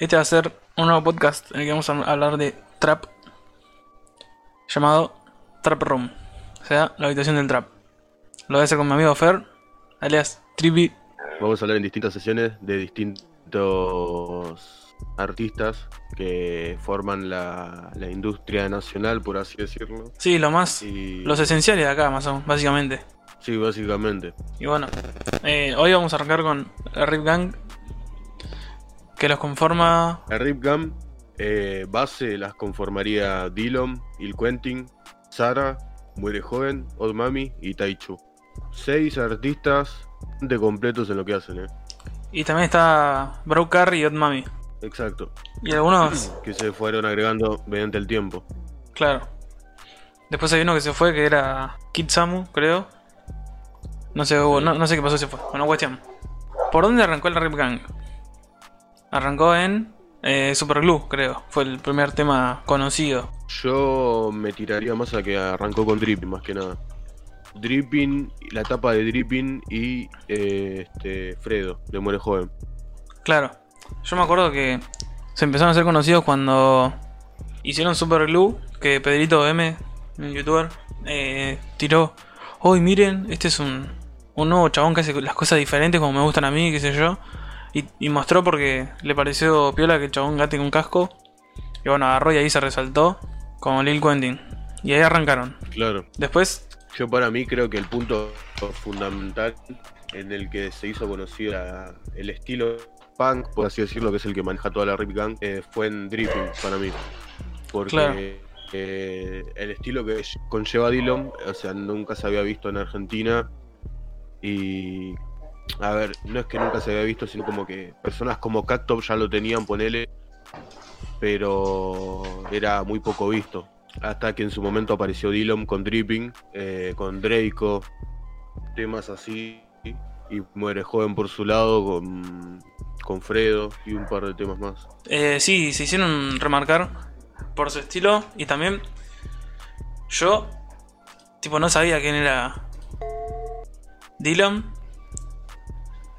Este va a ser un nuevo podcast en el que vamos a hablar de trap llamado Trap Room, o sea, la habitación del trap. Lo voy a hacer con mi amigo Fer, alias Trippy. Vamos a hablar en distintas sesiones de distintos artistas que forman la, la industria nacional, por así decirlo. Sí, lo más, Y, los esenciales de acá, más o menos, básicamente. sí, básicamente. Y bueno, eh, hoy vamos a arrancar con Rip Gang, que los conforma. La Rip Gam eh, base las conformaría Dillon, Il Quentin, Sara, Muere Joven, Old Mami y Taichu. Seis artistas de completos en lo que hacen, ¿eh? Y también está Bro Carry y Odd Mami. Exacto. Y algunos, Que se fueron agregando mediante el tiempo. claro. Después hay uno que se fue, que era Kid Samu, creo. No sé, no, no sé qué pasó, se fue. Bueno, cuestión. ¿Por dónde arrancó el Rip Gang? Arrancó en eh, Super Glue, creo. Fue el primer tema conocido. Yo me tiraría más a que arrancó con Dripping, más que nada. Dripping, la etapa de Dripping y eh, este, Fredo, de Muere Joven. Claro. Yo me acuerdo que se empezaron a ser conocidos cuando hicieron Super Glue, que Pedrito M, un youtuber, eh, tiró, hoy miren, este es un, un nuevo chabón que hace las cosas diferentes como me gustan a mí, qué sé yo. Y, y mostró porque le pareció piola que el chabón gate con casco. Y bueno, agarró y ahí se resaltó como Lil Quentin. Y ahí arrancaron. Claro. Después, Yo para mí creo que el punto fundamental en el que se hizo conocida el estilo punk, por así decirlo, que es el que maneja toda la Rip Gang, eh, fue en Dripping para mí. Porque Claro. eh, el estilo que conlleva Dillon, o sea, nunca se había visto en Argentina. Y a ver, no es que nunca se había visto, sino como que personas como Cactop ya lo tenían, ponele, pero era muy poco visto. Hasta que en su momento apareció Dillon con Dripping, eh, con Draco, temas así, y Muere Joven por su lado, con, con Fredo y un par de temas más. Eh, sí, se hicieron remarcar por su estilo y también yo, tipo, no sabía quién era Dylan.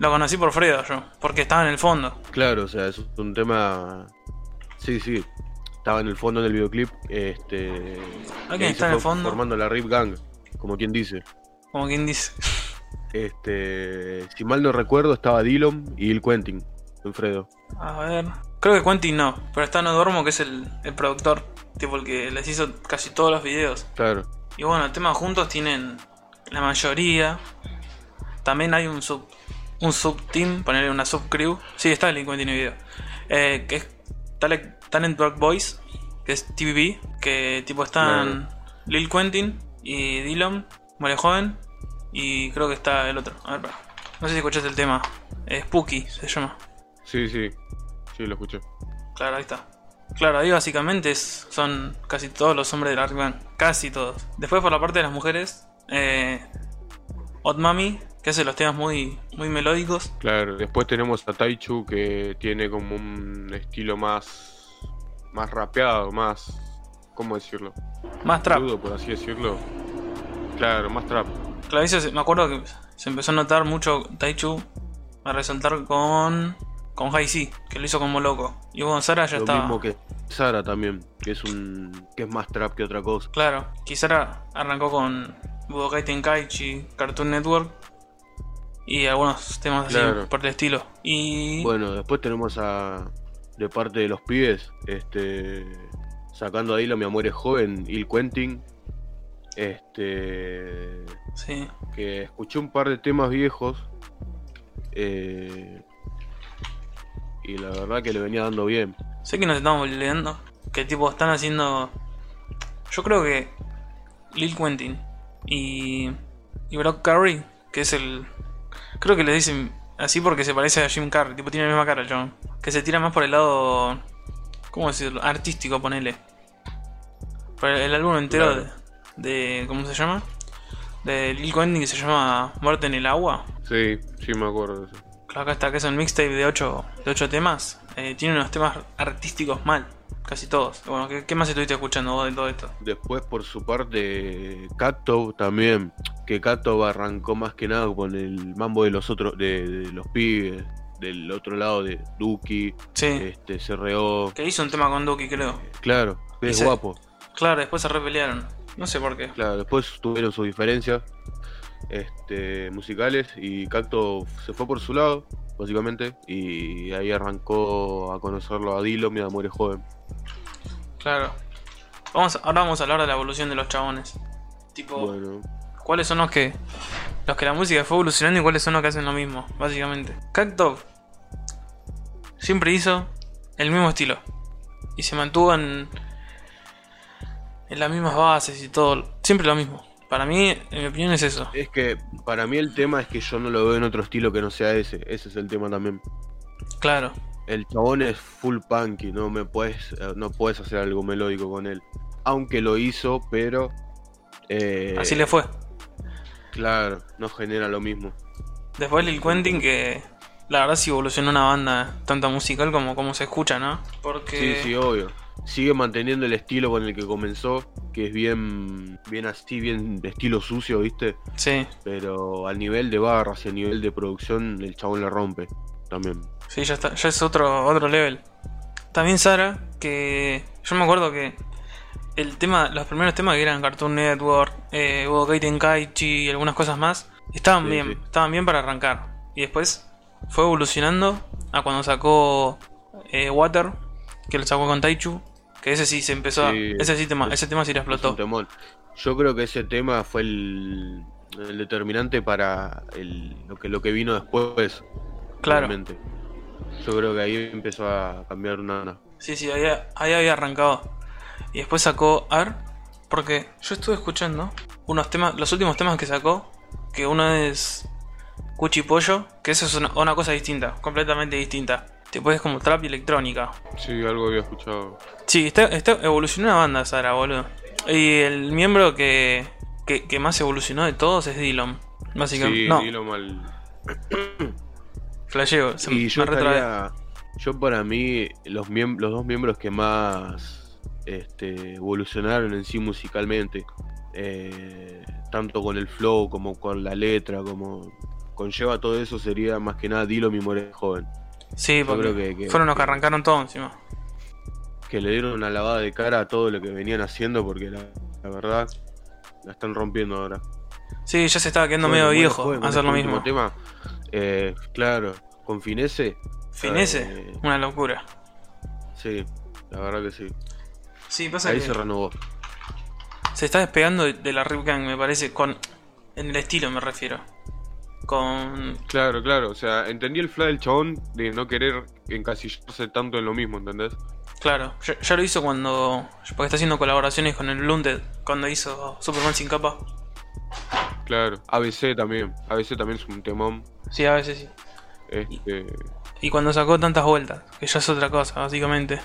Lo conocí por Fredo yo, porque estaba en el fondo. Claro, o sea, es un tema. Sí, sí. Estaba en el fondo del videoclip. Este. ¿Alguien está en el fondo? Formando la Rip Gang, como quien dice. Como quien dice. Este. Si mal no recuerdo, estaba Dillon y Il Quentin, en Fredo. A ver. Creo que Quentin no, pero está No Dormo, que es el, el productor, tipo el que les hizo casi todos los videos. Claro. Y bueno, el tema juntos tienen la mayoría. También hay un sub un sub team, ponerle una sub crew. Sí, está el Quentin en video. Eh, que es Talent, Rock Boys, que es TVB, que tipo están Lil Quentin y Dylan, Muere Joven, y creo que está el otro. A ver, pará. no sé si escuchaste el tema. Eh, Spooky se llama. Sí, sí. Sí, lo escuché. Claro, ahí está. Claro, ahí básicamente es- son casi todos los hombres de la Band. Casi todos. Después por la parte de las mujeres, eh, Odd Mami, que hace los temas muy, muy melódicos. Claro. Después tenemos a Taichu, que tiene como un estilo más. Más rapeado, más. ¿Cómo decirlo? Más trap. Crudo, por así decirlo. Claro, más trap. Claro, eso me acuerdo que se empezó a notar mucho Taichu a resaltar con, con High C, que lo hizo como loco. Y bueno, Sara ya Lo estaba. mismo que Sara también, que es un. que es más trap que otra cosa. Claro, Kisara arrancó con Budokai Tenkaichi, Cartoon Network y algunos temas así por el estilo. Y Bueno, después tenemos a. de parte de los pibes, este. sacando a Dilo, mi amor es joven, Il Quentin. Este. sí, que escuché un par de temas viejos. eh, y la verdad que le venía dando bien. sé que nos estamos olvidando que tipo están haciendo yo creo que Lil Quentin y y Brock Curry, que es el creo que le dicen así porque se parece a Jim Carrey, tipo tiene la misma cara chabón, que se tira más por el lado ¿cómo decirlo? artístico, ponele. Por el, el álbum entero Claro. de, de ¿cómo se llama? De Lil Quentin que se llama Muerte en el agua. Sí, sí me acuerdo de eso. Claro, acá está, que es un mixtape de 8 de temas. Eh, tiene unos temas artísticos mal, casi todos. Bueno, ¿qué, qué más estuviste escuchando vos de todo esto? Después, por su parte, Cacto también. Que Cacto arrancó más que nada con el mambo de los otros, de, de los pibes. del otro lado de Duki, Sí. este, CRO. Que hizo un tema con Duki, creo. Claro, es guapo. Claro, después se repelearon. No sé por qué. Claro, después tuvieron sus diferencias este, musicales y Cacto se fue por su lado, básicamente, y ahí arrancó a conocerlo a Dilo, mi amor es joven. Claro. Vamos, ahora vamos a hablar de la evolución de los chabones. Tipo, Bueno, cuáles son los que. Los que la música fue evolucionando y cuáles son los que hacen lo mismo, básicamente. Cacto siempre hizo el mismo estilo. Y se mantuvo en. En las mismas bases y todo. Siempre lo mismo. Para mí, en mi opinión, es eso. es que para mí el tema es que yo no lo veo en otro estilo que no sea ese, ese es el tema también. Claro. El chabón es full punky, no me puedes, eh, no puedes hacer algo melódico con él. Aunque lo hizo, pero eh, Así le fue. Claro, no genera lo mismo. Después Lil Quentin que la verdad sí evolucionó una banda tanto musical como como se escucha, ¿no? Porque Sí, sí, obvio. Sigue manteniendo el estilo con el que comenzó, que es bien, bien así, bien de estilo sucio, ¿viste? sí, Pero al nivel de barras y al nivel de producción, el chabón la rompe también. sí, ya está, ya es otro otro level. También Sara que yo me acuerdo que el tema, los primeros temas que eran Cartoon Network, eh, Budokai Tenkaichi y algunas cosas más, estaban Sí, bien, sí. estaban bien para arrancar. Y después fue evolucionando a cuando sacó eh, Water, que lo sacó con Taichu, que ese sí se empezó, a- Sí, ese sí tema, es- ese tema sí explotó. Yo creo que ese tema fue el, el determinante para el- lo, que, lo que vino después. Claro. realmente. Yo creo que ahí empezó a cambiar una... Sí, sí, ahí, ahí había arrancado. Y después sacó AR, porque yo estuve escuchando unos temas, los últimos temas que sacó, que uno es Cuchi Pollo, que eso es una, una cosa distinta, completamente distinta. Tipo, es como trap y electrónica. Sí, algo había escuchado. Sí, está, está, evolucionó una banda, Sara, boludo. Y el miembro que, que, que más evolucionó de todos es Dillon. Básicamente. Sí, no, mal. flasheo. Se Y me yo retrabé. estaría- Yo para mí, los, miem- los dos miembros que más este, evolucionaron en sí musicalmente, eh, tanto con el flow como con la letra, como conlleva todo eso, sería más que nada Dilo, mi more joven. Sí, yo porque creo que- que- fueron los que arrancaron todo encima. Que le dieron una lavada de cara a todo lo que venían haciendo, porque la, la verdad la están rompiendo ahora. Sí, ya se estaba quedando Bueno, medio bueno, viejo con hacer lo este último mismo. tema, eh, claro, con Finese, Finese, Eh, una locura. sí, la verdad que sí. Sí, pasa Ahí que se renovó. se está despegando de, de la Rip Gang, me parece, con en el estilo me refiero. Con Claro, claro, o sea, entendí el fly del chabón de no querer encasillarse tanto en lo mismo, ¿entendés? claro, ya, ya lo hizo cuando porque está haciendo colaboraciones con el Blunted cuando hizo Superman sin capa. Claro, ABC también, ABC también es un temón, Sí, a veces sí. este, Y cuando sacó tantas vueltas, que ya es otra cosa, básicamente.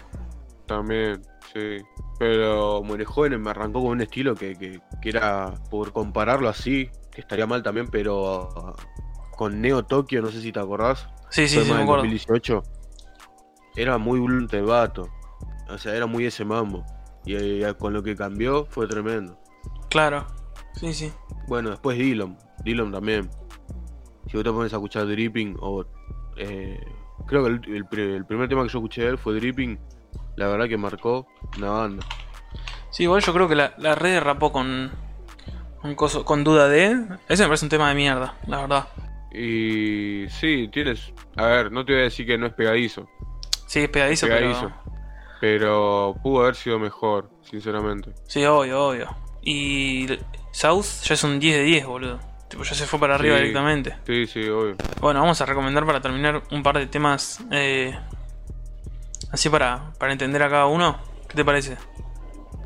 también, sí, Pero Muere Joven me arrancó con un estilo que, que- que era, por compararlo así, que estaría mal también, pero con Neo Tokio, no sé si te acordás, Sí, sí, sí, me acuerdo. 2018, era muy blunt el vato, o sea, era muy ese mambo, y eh, con lo que cambió fue tremendo. Claro. Sí, sí. Bueno, después Dillon, Dillon también, si vos te pones a escuchar Dripping, o eh, creo que el, el pri- el primer tema que yo escuché de él fue Dripping, la verdad que marcó una banda. Sí, igual yo creo que la, la red rapó con coso, con duda de ese me parece un tema de mierda, la verdad. y sí, tienes, a ver, no te voy a decir que no es pegadizo, Sí, es pegadizo, pegadizo, pero pero pudo haber sido mejor, sinceramente. Sí, obvio, obvio. Y South ya es un 10 de 10, boludo. Tipo, ya se fue para arriba Sí. directamente. Sí, sí, obvio. Bueno, vamos a recomendar para terminar un par de temas eh, así para, para entender a cada uno. ¿Qué te parece?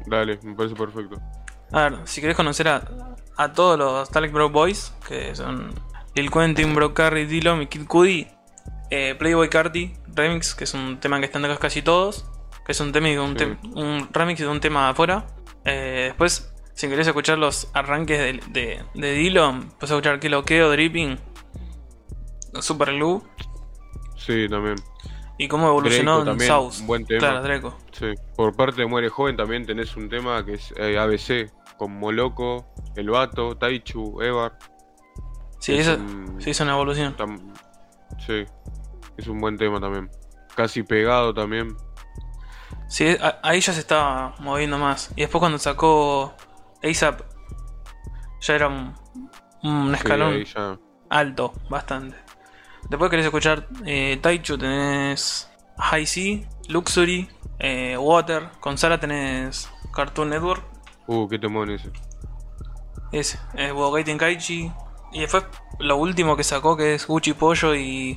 Dale, me parece perfecto. A ver, si querés conocer a, a todos los Talek Bro Boys, que son Lil Quentin, Bro Carry, Dillon y Kid Cudi, eh, Playboy Carti Remix, que es un tema que están acá casi todos, que es un, tema, un, Sí. un remix de un tema afuera. Eh, después, si querés escuchar los arranques de, de, de puedes escuchar Kiloqueo, Dripping, Super Glue Sí, también. y cómo evolucionó Draco en South. un buen tema. Claro, Draco. Sí. Por parte de Muere Joven también tenés un tema que es eh, ABC, con Moloco, El Vato, Taichu, Evar. Sí, Es eso un- sí, es una evolución. tam- sí. Es un buen tema también. Casi pegado también. Sí, ahí ya se estaba moviendo más. Y después cuando sacó ASAP, ya era un, escalón alto, bastante. Después querés escuchar eh, Taichu, tenés High Sea, Luxury, eh, Water. Con Sara tenés Cartoon Network, Uh, qué temón ese. ese, eh, Budokai Tenkaichi. Y después lo último que sacó que es Gucci Pollo y...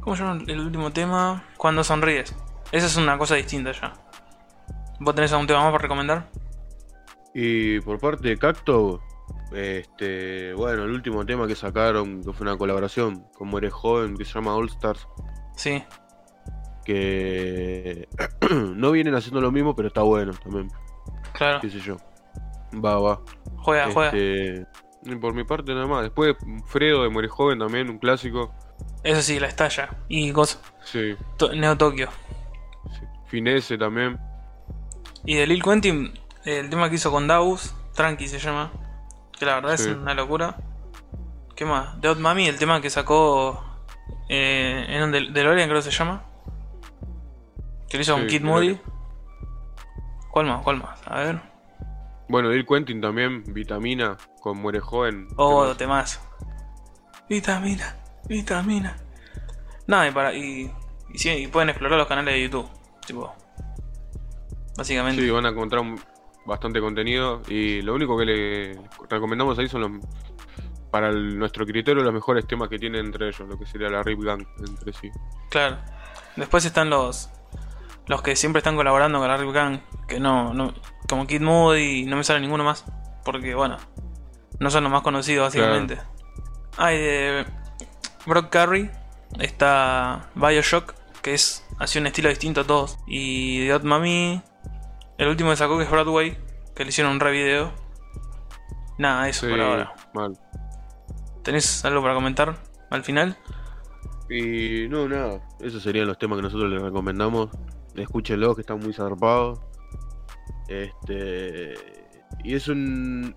¿Cómo se llama el último tema? Cuando sonríes. Esa es una cosa distinta ya. ¿Vos tenés algún tema más para recomendar? Y por parte de Cacto, este, bueno, el último tema que sacaron, que fue una colaboración con Muere Joven, que se llama All Stars, Sí, que no vienen haciendo lo mismo, pero está bueno también, claro. qué sé yo. Va, va. Juega, juega. Este, Y por mi parte nada más. Después Fredo de Muere Joven también, un clásico. Eso sí, la estalla. Y cosa. Sí. To- Neo Tokio. sí. Finesse también. Y de Lil Quentin, el tema que hizo con Daus, Tranqui se llama. Que la verdad Sí. es una locura. ¿Qué más? De Hot Mami, el tema que sacó eh, en un Del- DeLorean, creo que se llama. Que lo hizo con Sí, Kid DeLorean. Moody. ¿Cuál más? ¿Cuál más? A ver. Bueno, Bill Quentin también, Vitamina, con Muere Joven. Oh, temas. Vitamina, vitamina. Nada, y, para, y, y, sí, y pueden explorar los canales de YouTube. Tipo. Básicamente. Sí, van a encontrar un- bastante contenido y lo único que le recomendamos ahí son los, para el- nuestro criterio los mejores temas que tienen entre ellos, lo que sería la Rip Gang entre sí. Claro. Después están los los que siempre están colaborando con la Rip Gang, que no, no como Kid Moody no me sale ninguno más, porque bueno, no son los más conocidos básicamente. Ah, y de Brock Curry está BioShock, que es así un estilo distinto a todos, y de Hot Mami, el último que sacó que es Broadway, que le hicieron un re video. Nada, eso Sí, por ahora. mal. ¿Tenés algo para comentar al final? Y no, nada, esos serían los temas que nosotros les recomendamos. Escúchenlo, que están muy zarpados. Este. Y es un.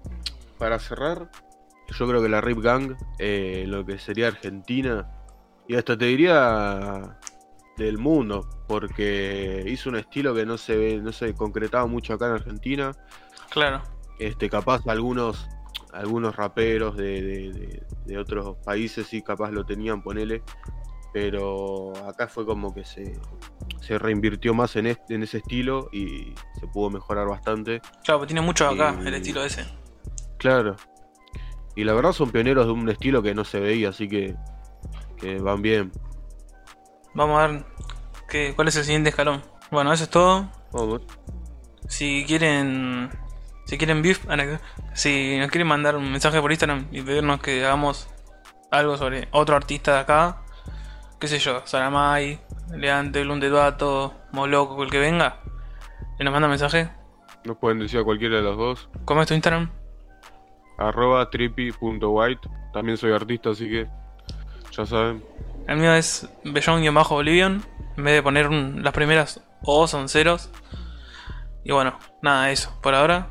Para cerrar, yo creo que la Rip Gang, eh, lo que sería Argentina, y hasta te diría del mundo, porque hizo un estilo que no se ve, no se concretaba mucho acá en Argentina. Claro. Este, capaz algunos algunos raperos de, de- de- de otros países sí capaz lo tenían, ponele. Pero acá fue como que se, se reinvirtió más en, este, en ese estilo y se pudo mejorar bastante. Claro, porque tiene mucho acá Y- el estilo ese. Claro. Y la verdad son pioneros de un estilo que no se veía, así que, que van bien. Vamos a ver qué, cuál es el siguiente escalón. Bueno, eso es todo. Vamos. Si quieren. Si quieren beef, anex- si nos quieren mandar un mensaje por Instagram y pedirnos que hagamos algo sobre otro artista de acá, qué sé yo, Saramay, Leante, Duato, Moloco, el que venga, y nos manda mensaje. Nos pueden decir a cualquiera de los dos. ¿Cómo es tu Instagram? Arroba trippy.white. También soy artista, así que ya saben. El mío es Bellón-Bolivian. En vez de poner un- las primeras O son ceros. Y bueno, nada, eso. Por ahora,